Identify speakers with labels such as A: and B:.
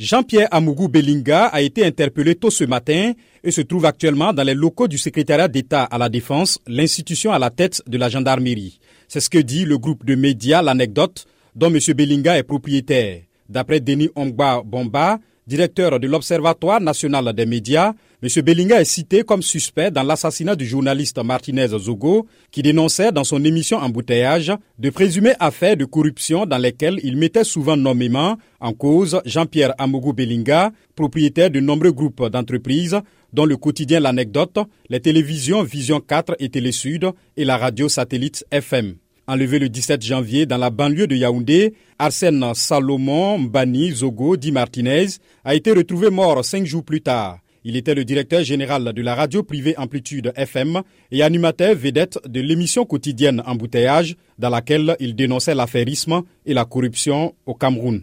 A: Jean-Pierre Amougou Belinga a été interpellé tôt ce matin et se trouve actuellement dans les locaux du secrétariat d'État à la Défense, l'institution à la tête de la gendarmerie. C'est ce que dit le groupe de médias L'Anecdote, dont M. Belinga est propriétaire. D'après Denis Ongba Bomba, directeur de l'Observatoire national des médias, M. Bellinga est cité comme suspect dans l'assassinat du journaliste Martinez Zogo, qui dénonçait dans son émission Embouteillage de présumées affaires de corruption dans lesquelles il mettait souvent nommément en cause Jean-Pierre Amougou Bellinga, propriétaire de nombreux groupes d'entreprises, dont le quotidien L'Anecdote, les télévisions Vision 4 et Télé Sud et la radio satellite FM. Enlevé le 17 janvier dans la banlieue de Yaoundé, Arsène Salomon Mbani Zogo Di Martinez a été retrouvé mort cinq jours plus tard. Il était le directeur général de la radio privée Amplitude FM et animateur vedette de l'émission quotidienne Embouteillage dans laquelle il dénonçait l'affairisme et la corruption au Cameroun.